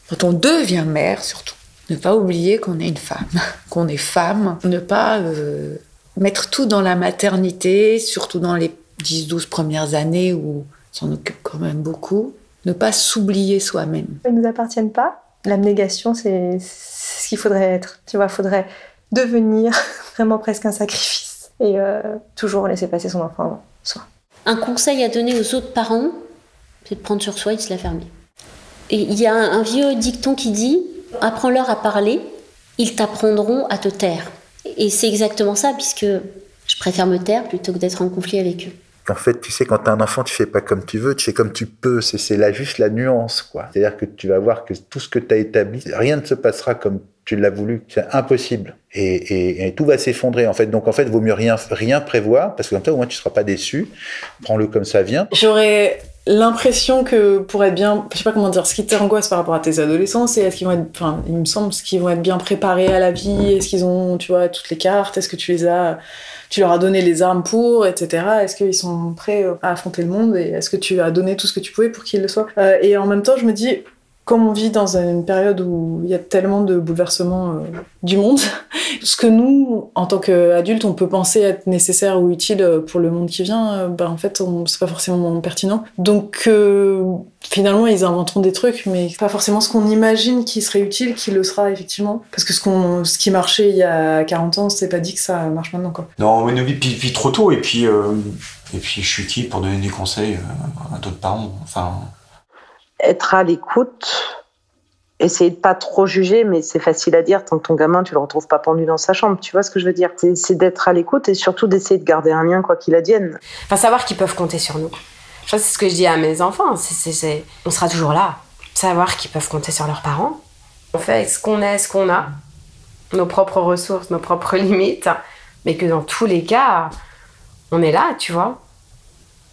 quand on devient mère surtout. Ne pas oublier qu'on est une femme, qu'on est femme. Ne pas euh, mettre tout dans la maternité, surtout dans les 10-12 premières années où on s'en occupe quand même beaucoup. Ne pas s'oublier soi-même. Ils ne nous appartiennent pas. L'abnégation, c'est c'est ce qu'il faudrait être. Tu vois, il faudrait devenir vraiment presque un sacrifice et euh, toujours laisser passer son enfant avant soi. Un conseil à donner aux autres parents, c'est de prendre sur soi et de se la fermer. Et il y a un, un vieux dicton qui dit Apprends-leur à parler, ils t'apprendront à te taire. Et c'est exactement ça, puisque je préfère me taire plutôt que d'être en conflit avec eux. En fait, tu sais, quand t'as un enfant, tu fais pas comme tu veux, tu fais comme tu peux. C'est, là juste la nuance, quoi. C'est-à-dire que tu vas voir que tout ce que tu as établi, rien ne se passera comme tu l'as voulu. C'est impossible. Et, et- et tout va s'effondrer, en fait. Donc, en fait, vaut mieux rien, rien prévoir, parce que comme ça, au moins, tu seras pas déçu. Prends-le comme ça vient. J'aurais l'impression que pour être bien, je sais pas comment dire, ce qui t'angoisse par rapport à tes adolescents, c'est est-ce qu'ils vont être, enfin, il me semble, est-ce qu'ils vont être bien préparés à la vie, est-ce qu'ils ont, tu vois, toutes les cartes, est-ce que tu les as, tu leur as donné les armes pour, etc. Est-ce qu'ils sont prêts à affronter le monde et est-ce que tu as donné tout ce que tu pouvais pour qu'ils le soient? Euh, Et en même temps, je me dis, comme on vit dans une période où il y a tellement de bouleversements euh, du monde, ce que nous, en tant qu'adultes, on peut penser être nécessaire ou utile euh, pour le monde qui vient, euh, ben, en fait, c'est pas forcément pertinent. Donc, euh, finalement, ils inventeront des trucs, mais pas forcément ce qu'on imagine qui serait utile, qui le sera effectivement. Parce que ce, qu'on, ce qui marchait il y a 40 ans, c'est pas dit que ça marche maintenant, quoi. Non, mais puis, puis, puis trop tôt, et puis, et puis je suis qui pour donner des conseils à d'autres parents Enfin, être à l'écoute, essayer de pas trop juger, mais c'est facile à dire tant que ton gamin, tu le retrouves pas pendu dans sa chambre. Tu vois ce que je veux dire? C'est d'être à l'écoute et surtout d'essayer de garder un lien quoi qu'il advienne. Enfin, savoir qu'ils peuvent compter sur nous. Ça, c'est ce que je dis à mes enfants. On sera toujours là. Savoir qu'ils peuvent compter sur leurs parents. On fait ce qu'on est, ce qu'on a, nos propres ressources, nos propres limites, mais que dans tous les cas, on est là, tu vois.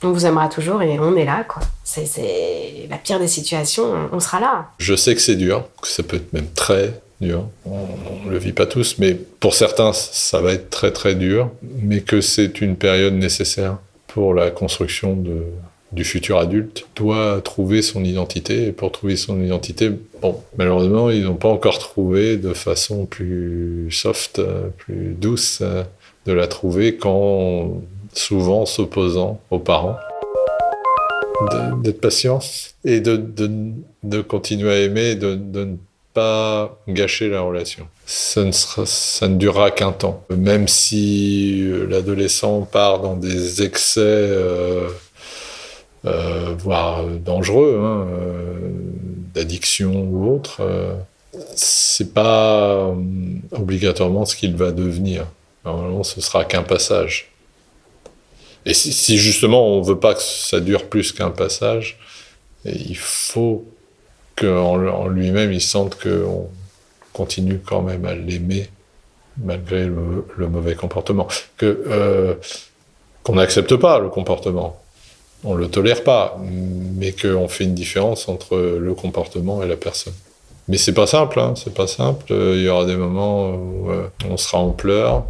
On vous aimera toujours et on est là, quoi. C'est- la pire des situations, on- sera là. Je sais que c'est dur, que ça peut être même très dur. On, on le vit pas tous, mais pour certains, ça va être très très dur, mais que c'est une période nécessaire pour la construction de, du futur adulte doit trouver son identité. Et pour trouver son identité, bon, malheureusement, ils n'ont pas encore trouvé de façon plus soft, plus douce de la trouver qu'en souvent s'opposant aux parents. D'être patient et de, de, continuer à aimer, de, de ne pas gâcher la relation. Ça ne, sera, ça ne durera qu'un temps. Même si l'adolescent part dans des excès, euh, euh, voire dangereux, hein, euh, d'addiction ou autre, euh, c'est pas euh, obligatoirement ce qu'il va devenir. Normalement, ce sera qu'un passage. Et si, justement on veut pas que ça dure plus qu'un passage, il faut qu'en en lui-même il sente qu'on continue quand même à l'aimer malgré le, mauvais comportement. Que euh, qu'on n'accepte pas le comportement, on le tolère pas, mais qu'on fait une différence entre le comportement et la personne. Mais c'est pas simple, hein, c'est pas simple. Il y aura des moments où euh, on sera en pleurs,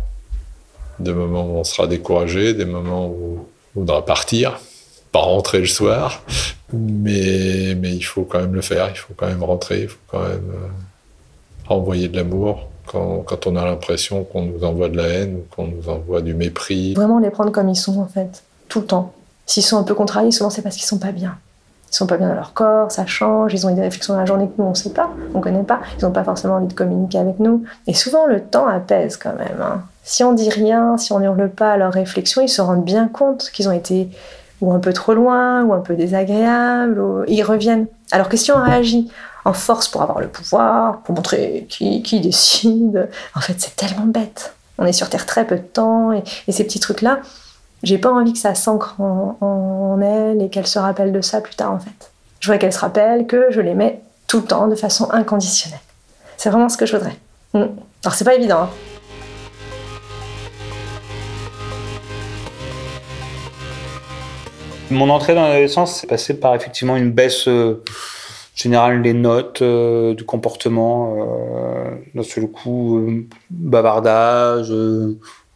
des moments où on sera découragé, des moments où on voudra partir, pas rentrer le soir, mais, mais il faut quand même le faire, il faut quand même rentrer, il faut quand même euh, envoyer de l'amour quand, quand, on a l'impression qu'on nous envoie de la haine qu'on nous envoie du mépris. Vraiment les prendre comme ils sont en fait, tout le temps. S'ils sont un peu contrariés, souvent c'est parce qu'ils sont pas bien. Ils sont pas bien dans leur corps, ça change, ils ont des réflexions dans la journée que nous on sait pas, on connaît pas, ils ont pas forcément envie de communiquer avec nous. Et souvent le temps apaise quand même. Hein. Si on dit rien, si on hurle pas à leurs réflexions, ils se rendent bien compte qu'ils ont été ou un peu trop loin, ou un peu désagréables, ou... ils reviennent. Alors que si on réagit en force pour avoir le pouvoir, pour montrer qui, qui décide, en fait c'est tellement bête. On est sur Terre très peu de temps, et, et ces petits trucs-là, j'ai pas envie que ça s'ancre en, elle et qu'elle se rappelle de ça plus tard en fait. Je voudrais qu'elle se rappelle que je l'aimais tout le temps de façon inconditionnelle. C'est vraiment ce que je voudrais. Mmh. Alors c'est pas évident. Hein. Mon entrée dans l'adolescence s'est passée par effectivement une baisse euh, générale des notes, euh, du comportement, euh, d'un seul coup, euh, bavardage,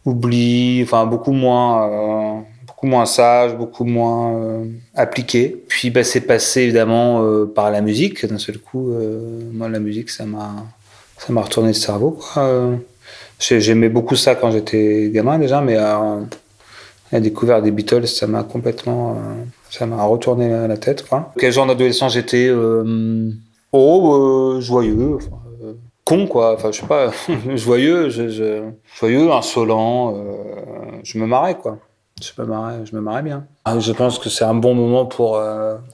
oubli, enfin beaucoup moins, beaucoup moins sage, beaucoup moins appliqué. Puis bah, c'est passé évidemment par la musique. D'un seul coup, moi la musique, ça m'a, ça m'a retourné le cerveau. Quoi. J'aimais beaucoup ça quand j'étais gamin déjà, mais la découverte des Beatles, ça m'a complètement, euh, ça m'a retourné la tête. Quoi. Quel genre d'adolescent j'étais euh, Oh, euh, joyeux, enfin, euh, con quoi. Enfin, je sais pas, joyeux, je, je, joyeux, insolent. je me marrais quoi. Je me marrais, je me marrais bien. Ah, je pense que c'est un bon moment pour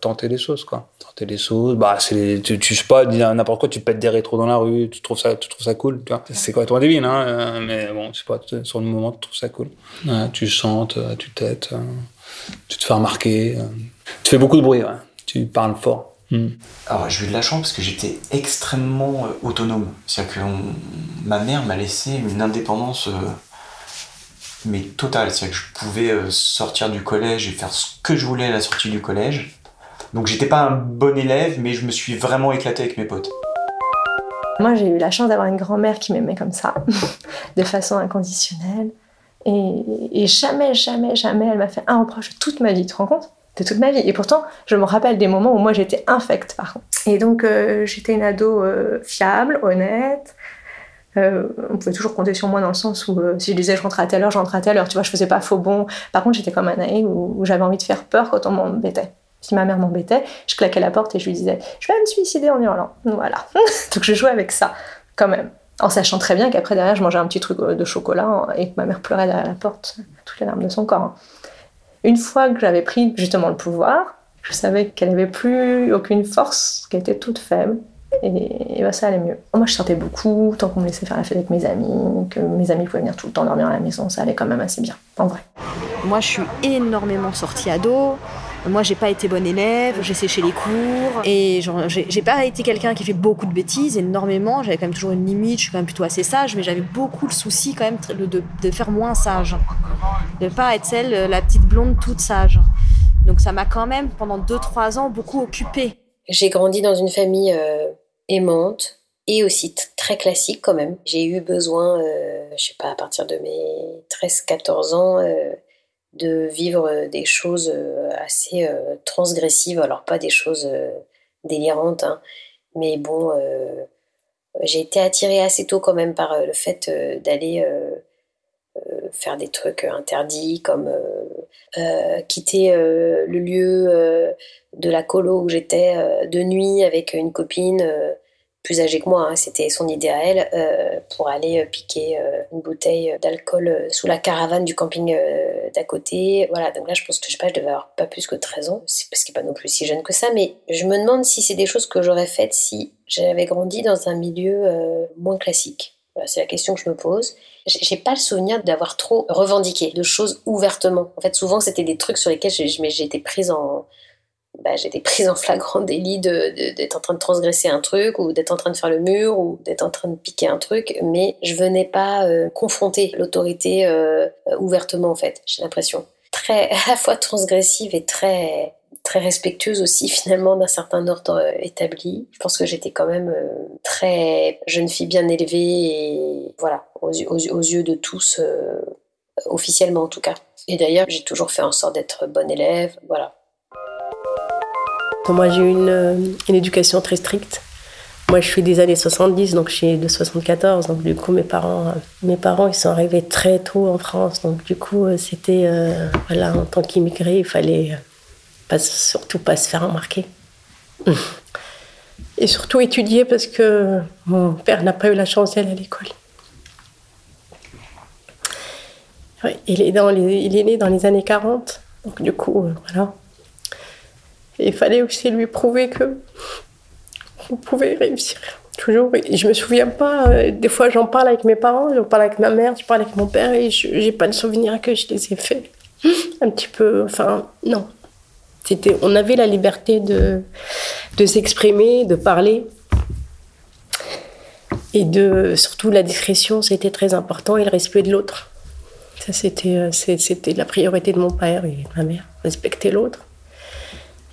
tenter les choses quoi. Tenter les choses, bah c'est tu, tu sais pas n'importe quoi, tu pètes des rétros dans la rue, tu trouves ça, tu trouves ça cool, tu vois. C'est quoi ton débile hein, mais bon, je sais pas, sur le moment tu trouves ça cool. Ouais, tu chantes, tu t'aides, tu te fais remarquer, tu fais beaucoup de bruit, ouais. tu parles fort. Mm. Alors j'ai eu de la chance parce que j'étais extrêmement euh, autonome. C'est-à-dire que on... ma mère m'a laissé une indépendance euh, mais totale. C'est-à-dire que je pouvais euh, sortir du collège et faire ce que je voulais à la sortie du collège. Donc j'étais pas un bon élève, mais je me suis vraiment éclaté avec mes potes. Moi j'ai eu la chance d'avoir une grand-mère qui m'aimait comme ça, de façon inconditionnelle. Et, et, jamais, jamais, jamais elle m'a fait un reproche toute ma vie, tu te rends compte? Toute ma vie. Et pourtant, je me rappelle des moments où moi j'étais infecte par contre. Et donc euh, j'étais une ado euh, fiable, honnête. Euh, on pouvait toujours compter sur moi dans le sens où si je disais je rentrais à telle heure, je rentrais à telle heure. Tu vois, je faisais pas faux bon. Par contre, j'étais comme un naïf où, où j'avais envie de faire peur quand on m'embêtait. Si ma mère m'embêtait, je claquais la porte et je lui disais je vais me suicider en hurlant. Voilà. donc je jouais avec ça quand même en sachant très bien qu'après derrière je mangeais un petit truc de chocolat et que ma mère pleurait derrière la porte, toutes les larmes de son corps. Une fois que j'avais pris justement le pouvoir, je savais qu'elle n'avait plus aucune force, qu'elle était toute faible, et, bah, ça allait mieux. Moi je sortais beaucoup, tant qu'on me laissait faire la fête avec mes amis, que mes amis pouvaient venir tout le temps dormir à la maison, ça allait quand même assez bien, en vrai. Moi je suis énormément sortie ado, moi, j'ai pas été bonne élève, j'ai séché les cours et j'ai pas été quelqu'un qui fait beaucoup de bêtises, énormément. J'avais quand même toujours une limite, je suis quand même plutôt assez sage, mais j'avais beaucoup le souci quand même de, faire moins sage, de pas être celle, la petite blonde toute sage. Donc ça m'a quand même pendant 2-3 ans beaucoup occupée. J'ai grandi dans une famille euh, aimante et aussi très classique quand même. J'ai eu besoin, euh, je sais pas, à partir de mes 13-14 ans. Euh, de vivre des choses assez transgressives, alors pas des choses délirantes, hein, mais bon, j'ai été attirée assez tôt quand même par le fait d'aller faire des trucs interdits comme quitter le lieu de la colo où j'étais de nuit avec une copine plus âgée que moi, hein, c'était son idée à elle, euh, pour aller euh, piquer euh, une bouteille d'alcool sous la caravane du camping d'à côté. Voilà, donc là je pense que je sais pas, je devais avoir pas plus que 13 ans, parce qu'il n'est pas non plus si jeune que ça, mais je me demande si c'est des choses que j'aurais faites si j'avais grandi dans un milieu moins classique. C'est la question que je me pose. J'ai pas le souvenir d'avoir trop revendiqué de choses ouvertement. En fait, souvent c'était des trucs sur lesquels été prise en, bah, j'étais prise en flagrant délit d'être en train de transgresser un truc ou d'être en train de faire le mur ou d'être en train de piquer un truc, mais je venais pas euh, confronter l'autorité euh, ouvertement en fait, j'ai l'impression. Très à la fois transgressive et très très respectueuse aussi finalement d'un certain ordre euh, établi. Je pense que j'étais quand même très jeune fille bien élevée et voilà, aux, aux yeux de tous, officiellement en tout cas. Et d'ailleurs, j'ai toujours fait en sorte d'être bonne élève, voilà. Moi, j'ai eu une, euh, éducation très stricte. Moi, je suis des années 70, donc je suis de 74. Donc, du coup, mes parents, euh, mes parents ils sont arrivés très tôt en France. Donc, du coup, euh, c'était, voilà, en tant qu'immigré, il fallait surtout pas se faire remarquer. Et surtout étudier parce que mon père n'a pas eu la chance d'aller à l'école. il est né dans les années 40. Donc, du coup, voilà il fallait aussi lui prouver que vous pouvez réussir. Toujours. Et je me souviens pas, euh, des fois j'en parle avec mes parents, j'en parle avec ma mère, je parle avec mon père et je n'ai pas de souvenir que je les ai faits. Un petit peu, enfin, non. C'était, on avait la liberté de, de s'exprimer, de parler. Et de, surtout la discrétion, c'était très important et le respect de l'autre. Ça, c'était, euh, c'était la priorité de mon père et de ma mère, respecter l'autre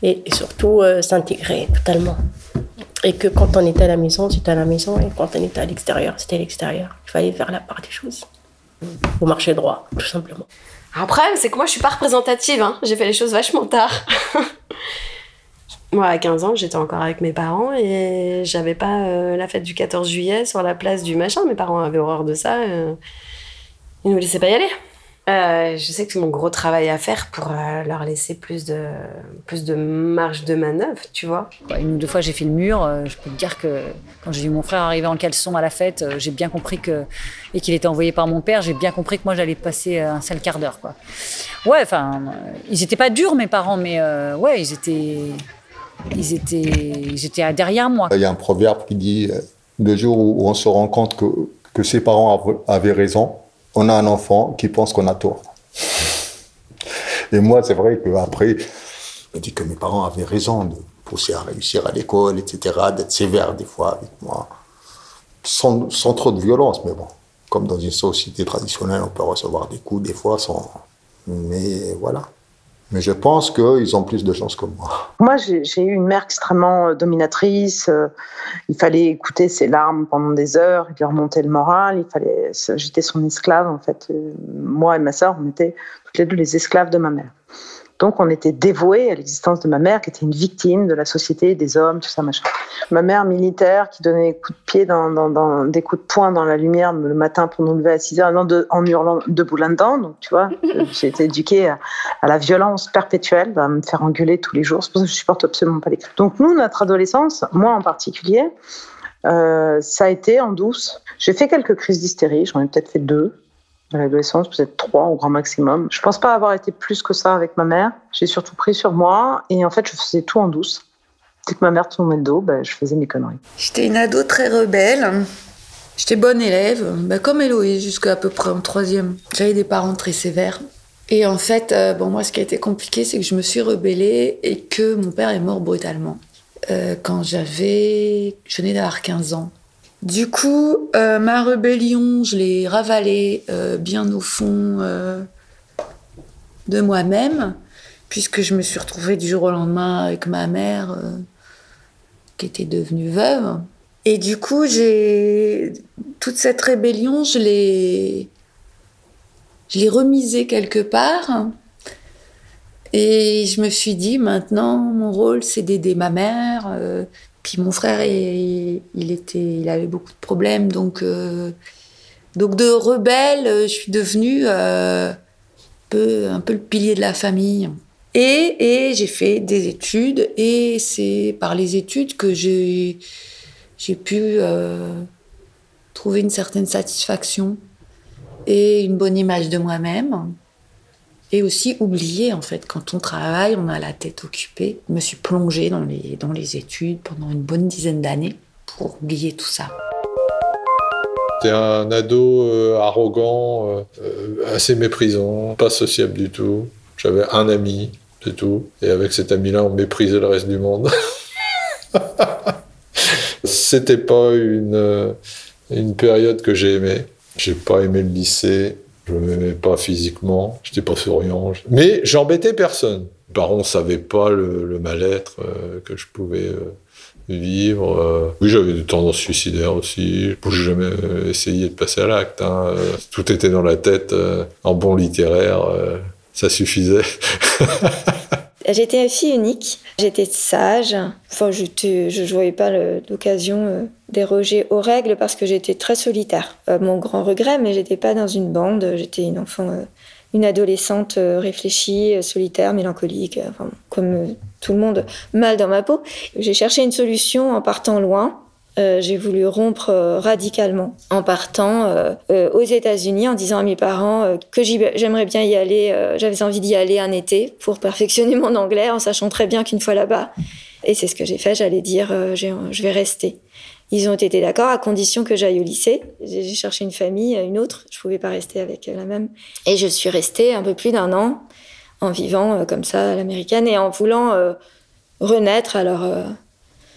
et, surtout euh, s'intégrer totalement. Et que quand on était à la maison, c'était à la maison, et quand on était à l'extérieur, c'était à l'extérieur. Il fallait faire la part des choses. Faut marcher droit, tout simplement. Après, c'est que moi, je suis pas représentative. Hein. J'ai fait les choses vachement tard. moi, à 15 ans, j'étais encore avec mes parents et j'avais pas euh, la fête du 14 juillet sur la place du machin. Mes parents avaient horreur de ça. Euh... Ils nous laissaient pas y aller. Euh, je sais que c'est mon gros travail à faire pour euh, leur laisser plus de, plus de marge de manœuvre, tu vois. Une ou deux fois, j'ai fait le mur. Euh, je peux te dire que quand j'ai vu mon frère arriver en caleçon à la fête, j'ai bien compris que. et qu'il était envoyé par mon père, j'ai bien compris que moi, j'allais passer un sale quart d'heure, quoi. Ouais, enfin, ils étaient pas durs, mes parents, mais ouais, ils étaient. Ils étaient, ils étaient derrière moi. Il y a un proverbe qui dit le jour où on se rend compte que, que ses parents avaient raison, on a un enfant qui pense qu'on a tort. Et moi, c'est vrai qu'après, je me dis que mes parents avaient raison de pousser à réussir à l'école, etc., d'être sévères des fois avec moi, sans, sans, trop de violence, mais bon, comme dans une société traditionnelle, on peut recevoir des coups des fois sans... Mais voilà. Mais je pense qu'ils ont plus de chance que moi. Moi, j'ai eu une mère extrêmement euh, dominatrice. Euh, il fallait écouter ses larmes pendant des heures, lui remonter le moral. Il fallait, j'étais son esclave en fait. Euh, moi et ma sœur, on était toutes les deux les esclaves de ma mère. Donc on était dévoués à l'existence de ma mère, qui était une victime de la société, des hommes, tout ça, machin. Ma mère militaire, qui donnait des coups de pied, dans, dans, des coups de poing dans la lumière le matin pour nous lever à 6 heures, en hurlant debout là-dedans. Donc tu vois, j'ai été éduquée à, la violence perpétuelle, à me faire engueuler tous les jours. C'est pour ça que je supporte absolument pas les cris. Donc nous, notre adolescence, moi en particulier, euh, ça a été en douce. J'ai fait quelques crises d'hystérie, j'en ai peut-être fait deux à l'adolescence, peut-être trois au grand maximum. Je pense pas avoir été plus que ça avec ma mère. J'ai surtout pris sur moi et en fait, je faisais tout en douce. Dès que ma mère tournait le dos, ben, je faisais mes conneries. J'étais une ado très rebelle. J'étais bonne élève, ben, comme Héloïse, jusqu'à à peu près en troisième. J'avais des parents très sévères. Et en fait, euh, bon, moi, ce qui a été compliqué, c'est que je me suis rebellée et que mon père est mort brutalement. Euh, quand j'avais. Je venais d'avoir 15 ans. Du coup, euh, ma rébellion, je l'ai ravalée euh, bien au fond euh, de moi-même, puisque je me suis retrouvée du jour au lendemain avec ma mère, qui était devenue veuve. Et du coup, j'ai toute cette rébellion, je l'ai, je l'ai remisée quelque part, Et je me suis dit, maintenant, mon rôle, c'est d'aider ma mère. Mon frère, il, avait beaucoup de problèmes. Donc, euh, donc de rebelle, euh, je suis devenue euh, un, peu, le pilier de la famille. Et, j'ai fait des études. Et c'est par les études que j'ai pu trouver une certaine satisfaction et une bonne image de moi-même. Et aussi oublier, en fait, quand on travaille, on a la tête occupée. Je me suis plongée dans les, dans les études pendant une bonne dizaine d'années pour oublier tout ça. C'était un ado euh, arrogant, euh, assez méprisant, pas sociable du tout. J'avais un ami, c'est tout. Et avec cet ami-là, on méprisait le reste du monde. C'était pas une, euh, une période que j'ai aimée. J'ai pas aimé le lycée. Je m'aimais pas physiquement. J'étais pas souriant. Mais j'embêtais personne. Mes parents savaient pas le, mal-être euh, que je pouvais euh, vivre. euh. Oui, j'avais des tendances suicidaires aussi. J'ai jamais essayé de passer à l'acte. hein. Tout était dans la tête. en bon littéraire, ça suffisait. J'étais aussi unique, j'étais sage. Enfin, je ne voyais pas l'occasion euh, déroger aux règles parce que j'étais très solitaire. Mon grand regret, mais j'étais pas dans une bande. J'étais une enfant, euh, une adolescente euh, réfléchie, solitaire, mélancolique, comme tout le monde, mal dans ma peau. J'ai cherché une solution en partant loin. Euh, j'ai voulu rompre euh, radicalement en partant euh, aux États-Unis en disant à mes parents que j'aimerais bien y aller, j'avais envie d'y aller un été pour perfectionner mon anglais en sachant très bien qu'une fois là-bas, et c'est ce que j'ai fait, j'allais dire je vais rester. Ils ont été d'accord à condition que j'aille au lycée. J'ai cherché une famille, une autre, je pouvais pas rester avec la même. Et je suis restée un peu plus d'un an en vivant comme ça à l'américaine et en voulant renaître. Alors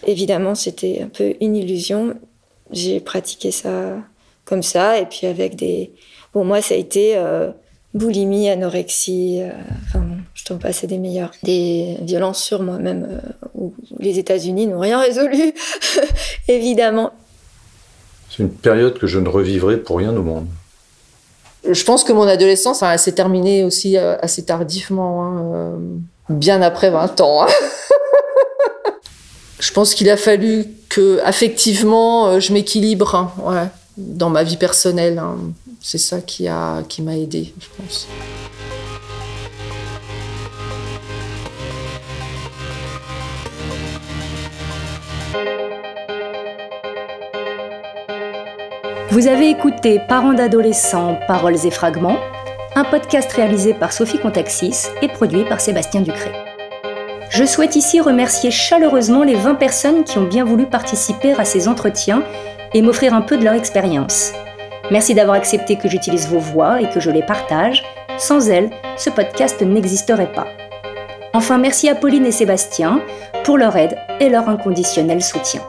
évidemment, c'était un peu une illusion. J'ai pratiqué ça comme ça, et puis avec des. Bon, moi, ça a été euh, boulimie, anorexie, euh, enfin, bon, je t'en passe des meilleurs. Des violences sur moi-même, euh, où les États-Unis n'ont rien résolu, évidemment. C'est une période que je ne revivrai pour rien au monde. Je pense que mon adolescence hein, elle s'est terminée aussi assez tardivement, hein, euh, bien après 20 ans. hein. je pense qu'il a fallu que, affectivement, euh, je m'équilibre hein, dans ma vie personnelle. hein. C'est ça qui qui m'a aidé, je pense. Vous avez écouté Parents d'adolescents, Paroles et Fragments, un podcast réalisé par Sophie Contaxis et produit par Sébastien Ducré. Je souhaite ici remercier chaleureusement les 20 personnes qui ont bien voulu participer à ces entretiens et m'offrir un peu de leur expérience. Merci d'avoir accepté que j'utilise vos voix et que je les partage. Sans elles, ce podcast n'existerait pas. Enfin, merci à Pauline et Sébastien pour leur aide et leur inconditionnel soutien.